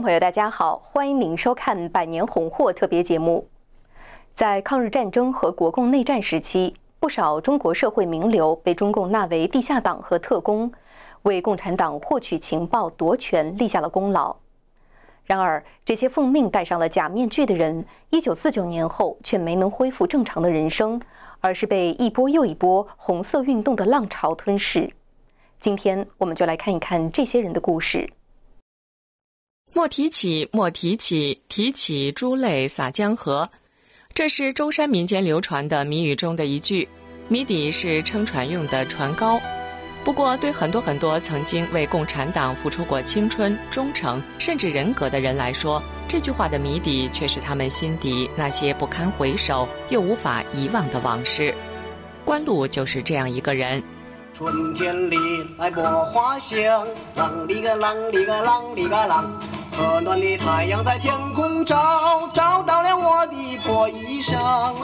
朋友，大家好，欢迎您收看《百年红货》特别节目。在抗日战争和国共内战时期，不少中国社会名流被中共纳为地下党和特工，为共产党获取情报、夺权立下了功劳。然而，这些奉命戴上了假面具的人，一九四九年后却没能恢复正常的人生，而是被一波又一波红色运动的浪潮吞噬。今天，我们就来看一看这些人的故事。莫提起，莫提起，提起珠泪洒江河。这是舟山民间流传的谜语中的一句，谜底是撑船用的船篙。不过，对很多很多曾经为共产党付出过青春、忠诚，甚至人格的人来说，这句话的谜底却是他们心底那些不堪回首又无法遗忘的往事。关路就是这样一个人。春天里来百花香，啷里个啷里个啷里个啷。和暖的太阳在天空照，照到了我的破衣裳。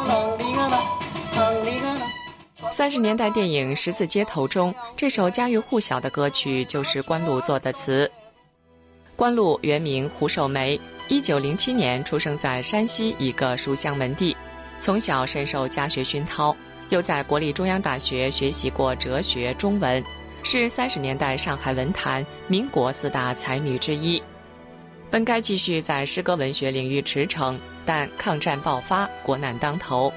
三十年代电影《十字街头》中，这首家喻户晓的歌曲就是关露做的词。关露原名胡守梅，一九零七年出生在山西一个书香门第，从小深受家学熏陶，又在国立中央大学学习过哲学、中文，是三十年代上海文坛民国四大才女之一。本该继续在诗歌文学领域驰骋，但抗战爆发，国难当头。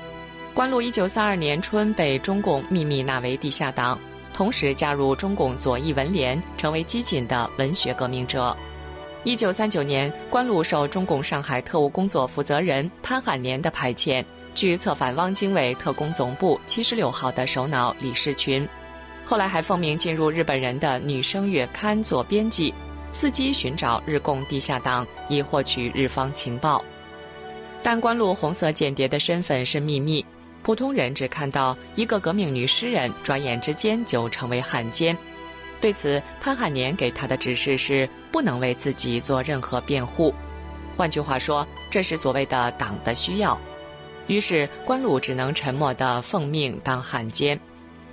关路一九三二年春被中共秘密纳为地下党，同时加入中共左翼文联，成为激进的文学革命者。一九三九年，关路受中共上海特务工作负责人潘汉年的派遣，去策反汪精卫特工总部七十六号的首脑李士群，后来还奉命进入日本人的女生月刊做编辑。伺机寻找日共地下党，以获取日方情报。但关路红色间谍的身份是秘密，普通人只看到一个革命女诗人，转眼之间就成为汉奸。对此，潘汉年给他的指示是不能为自己做任何辩护。换句话说，这是所谓的党的需要。于是，关路只能沉默地奉命当汉奸。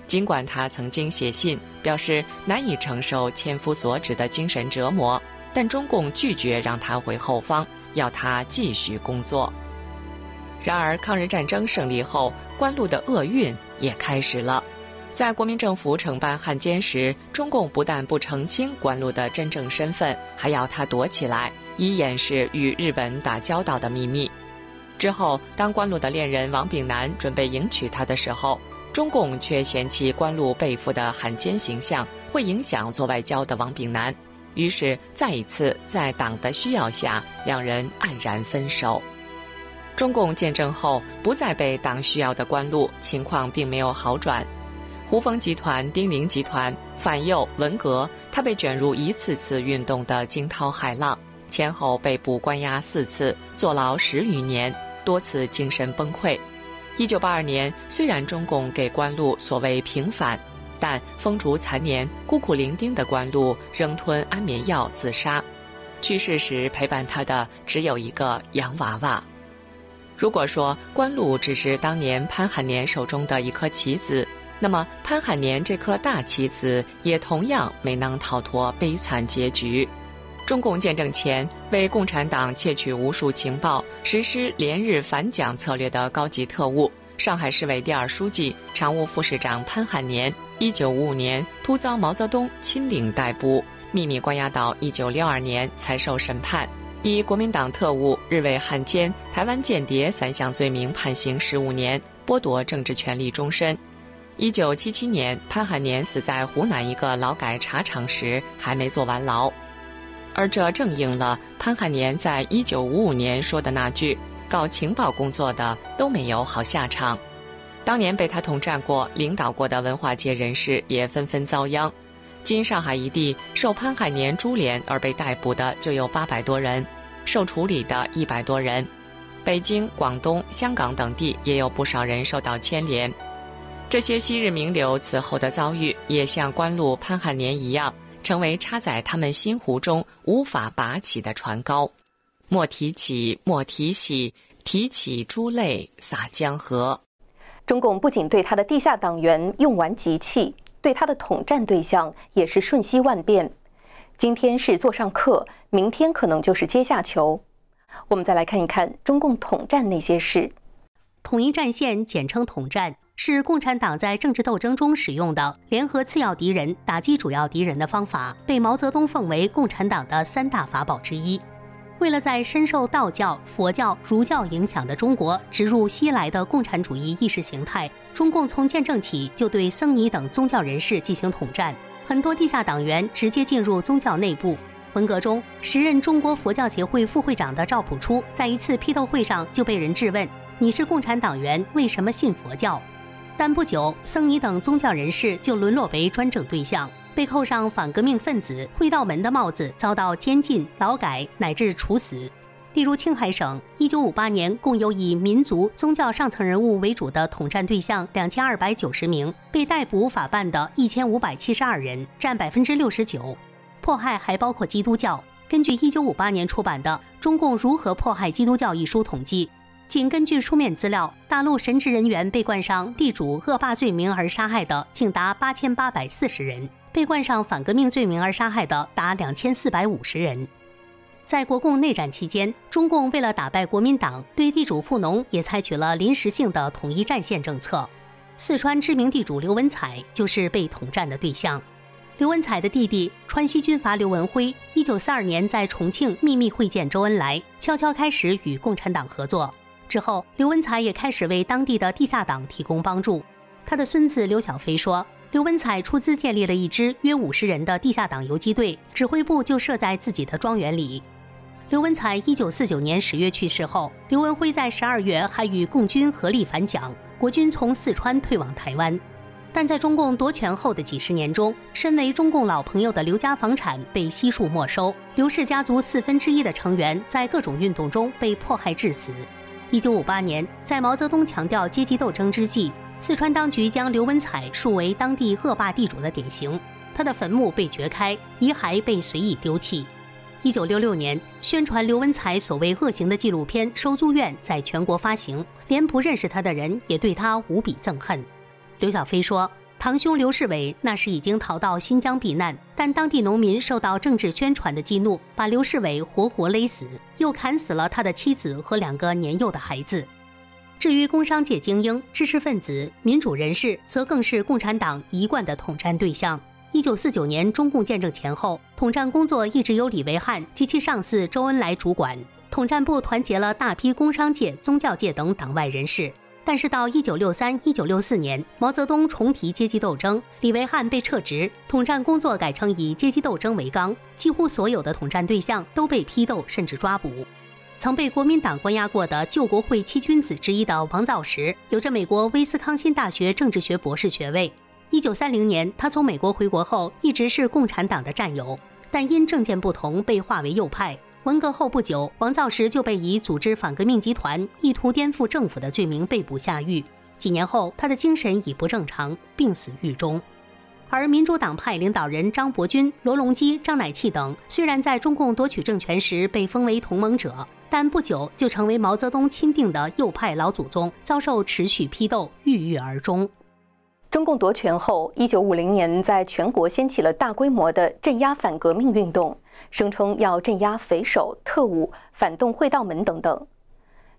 尽管他曾经写信表示难以承受千夫所指的精神折磨，但中共拒绝让他回后方，要他继续工作。然而，抗日战争胜利后，关路的厄运也开始了。在国民政府惩办汉奸时，中共不但不澄清关路的真正身份，还要他躲起来，以掩饰与日本打交道的秘密。之后，当关路的恋人王炳南准备迎娶她的时候，中共却嫌弃关路背负的汉奸形象会影响做外交的王炳南，于是再一次在党的需要下，两人黯然分手。中共建政后不再被党需要的关路，情况并没有好转。胡风集团、丁玲集团、反右、文革，他被卷入一次次运动的惊涛骇浪，前后被捕关押四次，坐牢十余年，多次精神崩溃。一九八二年，虽然中共给关路所谓平反，但风烛残年、孤苦伶仃的关路仍吞安眠药自杀。去世时陪伴他的只有一个洋娃娃。如果说关路只是当年潘汉年手中的一颗棋子，那么潘汉年这颗大棋子也同样没能逃脱悲惨结局。中共建政前，为共产党窃取无数情报、实施连日反蒋策略的高级特务，上海市委第二书记、常务副市长潘汉年，一九五五年突遭毛泽东亲领逮捕，秘密关押到一九六二年才受审判，以国民党特务、日伪汉奸、台湾间谍三项罪名判刑十五年，剥夺政治权利终身。一九七七年，潘汉年死在湖南一个劳改茶厂时，还没坐完牢。而这正应了潘汉年在一九五五年说的那句：“搞情报工作的都没有好下场。”当年被他统战过、领导过的文化界人士也纷纷遭殃。今上海一地受潘汉年株连而被逮捕的就有八百多人，受处理的一百多人。北京、广东、香港等地也有不少人受到牵连。这些昔日名流此后的遭遇，也像关路潘汉年一样。成为插在他们心湖中无法拔起的船篙，莫提起，莫提起，提起珠泪洒江河。中共不仅对他的地下党员用完即弃，对他的统战对象也是瞬息万变。今天是座上客，明天可能就是阶下囚。我们再来看一看中共统战那些事。统一战线简称统战，是共产党在政治斗争中使用的联合次要敌人、打击主要敌人的方法，被毛泽东奉为共产党的三大法宝之一。为了在深受道教、佛教、儒教影响的中国植入西来的共产主义意识形态，中共从建政起就对僧尼等宗教人士进行统战，很多地下党员直接进入宗教内部。文革中，时任中国佛教协会副会长的赵朴初，在一次批斗会上就被人质问：“你是共产党员，为什么信佛教？”但不久，僧尼等宗教人士就沦落为专政对象。被扣上反革命分子、会道门的帽子，遭到监禁、劳改乃至处死。例如，青海省1958年共有以民族、宗教上层人物为主的统战对象2290名，被逮捕法办的1572人，占69%。迫害还包括基督教。根据1958年出版的《中共如何迫害基督教》一书统计，仅根据书面资料，大陆神职人员被冠上地主恶霸罪名而杀害的，竟达8840人。被冠上反革命罪名而杀害的达两千四百五十人。在国共内战期间，中共为了打败国民党，对地主富农也采取了临时性的统一战线政策。四川知名地主刘文彩就是被统战的对象。刘文彩的弟弟川西军阀刘文辉，一九四二年在重庆秘密会见周恩来，悄悄开始与共产党合作。之后，刘文彩也开始为当地的地下党提供帮助。他的孙子刘小飞说。刘文彩出资建立了一支约五十人的地下党游击队，指挥部就设在自己的庄园里。刘文彩一九四九年十月去世后，刘文辉在十二月还与共军合力反蒋，国军从四川退往台湾。但在中共夺权后的几十年中，身为中共老朋友的刘家房产被悉数没收，刘氏家族四分之一的成员在各种运动中被迫害致死。一九五八年，在毛泽东强调阶级斗争之际。四川当局将刘文彩树为当地恶霸地主的典型，他的坟墓被掘开，遗骸被随意丢弃。一九六六年，宣传刘文彩所谓恶行的纪录片《收租院》在全国发行，连不认识他的人也对他无比憎恨。刘小飞说：“堂兄刘世伟那时已经逃到新疆避难，但当地农民受到政治宣传的激怒，把刘世伟活活勒死，又砍死了他的妻子和两个年幼的孩子。”至于工商界精英、知识分子、民主人士，则更是共产党一贯的统战对象。一九四九年中共建政前后，统战工作一直由李维汉及其上司周恩来主管。统战部团结了大批工商界、宗教界等党外人士。但是到一九六三、一九六四年，毛泽东重提阶级斗争，李维汉被撤职，统战工作改成以阶级斗争为纲，几乎所有的统战对象都被批斗甚至抓捕。曾被国民党关押过的救国会七君子之一的王造石，有着美国威斯康辛大学政治学博士学位。一九三零年，他从美国回国后，一直是共产党的战友，但因政见不同，被划为右派。文革后不久，王造时就被以组织反革命集团、意图颠覆政府的罪名被捕下狱。几年后，他的精神已不正常，病死狱中。而民主党派领导人张伯钧、罗隆基、张乃器等，虽然在中共夺取政权时被封为同盟者。但不久就成为毛泽东钦定的右派老祖宗，遭受持续批斗，郁郁而终。中共夺权后，一九五零年在全国掀起了大规模的镇压反革命运动，声称要镇压匪首、特务、反动会道门等等。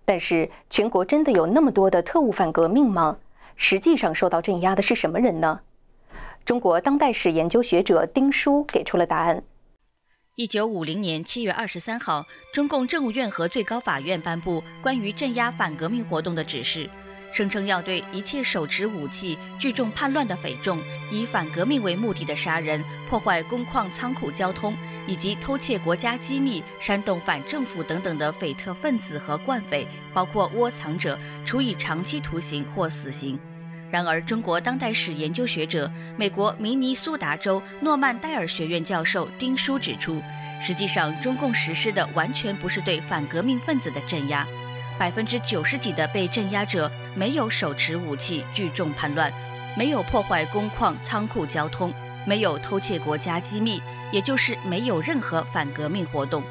但是，全国真的有那么多的特务反革命吗？实际上，受到镇压的是什么人呢？中国当代史研究学者丁书给出了答案。一九五零年七月二十三号，中共政务院和最高法院颁布关于镇压反革命活动的指示，声称要对一切手持武器、聚众叛乱的匪众，以反革命为目的的杀人、破坏工矿仓库交通，以及偷窃国家机密、煽动反政府等等的匪特分子和惯匪，包括窝藏者，处以长期徒刑或死刑。然而，中国当代史研究学者、美国明尼苏达州诺曼戴尔学院教授丁书指出，实际上中共实施的完全不是对反革命分子的镇压，百分之九十几的被镇压者没有手持武器聚众叛乱，没有破坏工矿仓库交通，没有偷窃国家机密，也就是没有任何反革命活动。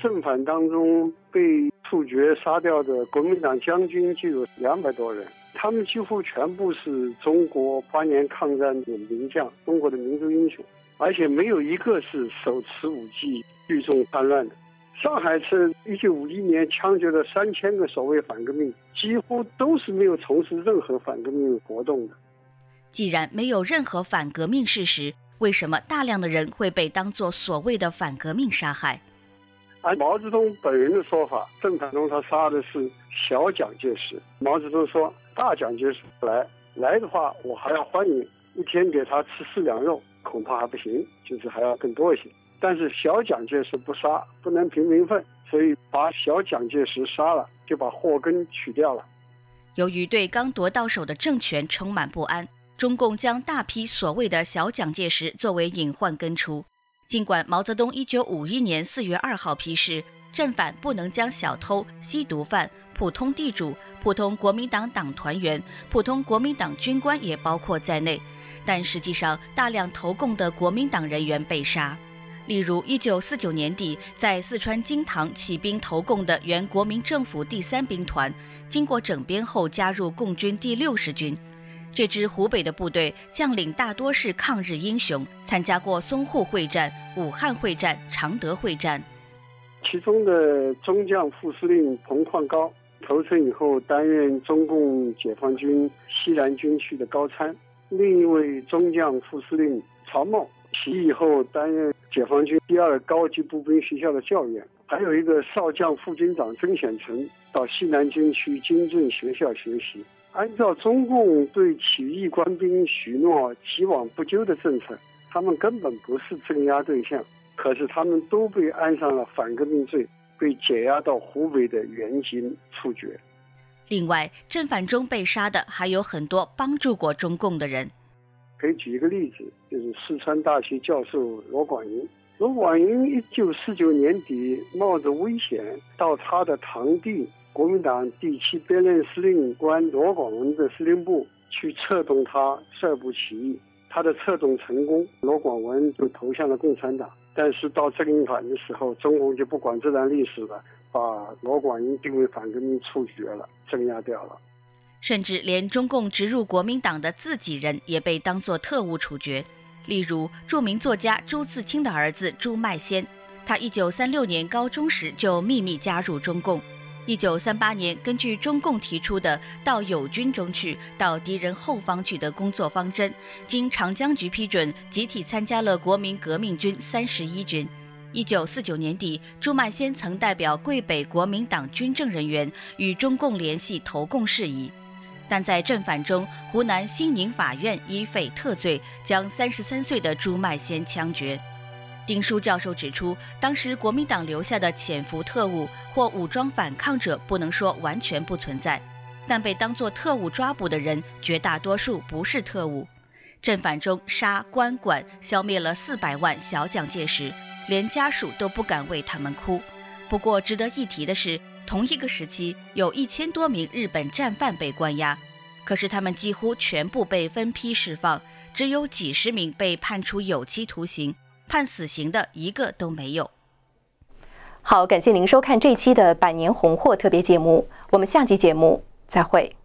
正反当中被处决杀掉的国民党将军就有两百多人。他们几乎全部是中国八年抗战的名将，中国的民族英雄。而且没有一个是手持武器聚众叛乱的。上海是一九五一年枪决了三千个所谓反革命，几乎都是没有从事任何反革命活动的。既然没有任何反革命事实，为什么大量的人会被当作所谓的反革命杀害？按毛泽东本人的说法，郑反中他杀的是小蒋介石。毛泽东说：“大蒋介石来来的话，我还要欢迎，一天给他吃四两肉，恐怕还不行，就是还要更多一些。但是小蒋介石不杀，不能平民愤，所以把小蒋介石杀了，就把祸根取掉了。”由于对刚夺到手的政权充满不安，中共将大批所谓的小蒋介石作为隐患根除。尽管毛泽东1951年4月2号批示，正反不能将小偷、吸毒犯、普通地主、普通国民党党团员、普通国民党军官也包括在内，但实际上大量投共的国民党人员被杀。例如，1949年底在四川金堂起兵投共的原国民政府第三兵团，经过整编后加入共军第六十军。这支湖北的部队将领大多是抗日英雄，参加过淞沪会战、武汉会战、常德会战。其中的中将副司令彭况高投诚以后，担任中共解放军西南军区的高参；另一位中将副司令曹茂起义后，担任解放军第二高级步兵学校的教员；还有一个少将副军长曾显成到西南军区军政学校学习。按照中共对起义官兵许诺既往不咎的政策，他们根本不是镇压对象。可是他们都被安上了反革命罪，被解押到湖北的原津处决。另外，正反中被杀的还有很多帮助过中共的人。可以举一个例子，就是四川大学教授罗广英。罗广英一九四九年底冒着危险到他的堂弟。国民党第七编练司令官罗广文的司令部去策动他率部起义，他的策动成功，罗广文就投向了共产党。但是到正反的时候，中共就不管这段历史了，把罗广英定为反革命处决了，镇压掉了。甚至连中共植入国民党的自己人也被当作特务处决。例如，著名作家朱自清的儿子朱迈先，他一九三六年高中时就秘密加入中共。一九三八年，根据中共提出的“到友军中去，到敌人后方去”的工作方针，经长江局批准，集体参加了国民革命军三十一军。一九四九年底，朱曼先曾代表桂北国民党军政人员与中共联系投共事宜，但在正反中，湖南新宁法院以匪特罪将三十三岁的朱曼先枪决。丁书教授指出，当时国民党留下的潜伏特务或武装反抗者，不能说完全不存在，但被当作特务抓捕的人，绝大多数不是特务。正反中杀官管，消灭了四百万小蒋介石，连家属都不敢为他们哭。不过值得一提的是，同一个时期有一千多名日本战犯被关押，可是他们几乎全部被分批释放，只有几十名被判处有期徒刑。判死刑的一个都没有。好，感谢您收看这期的百年红货特别节目，我们下期节目再会。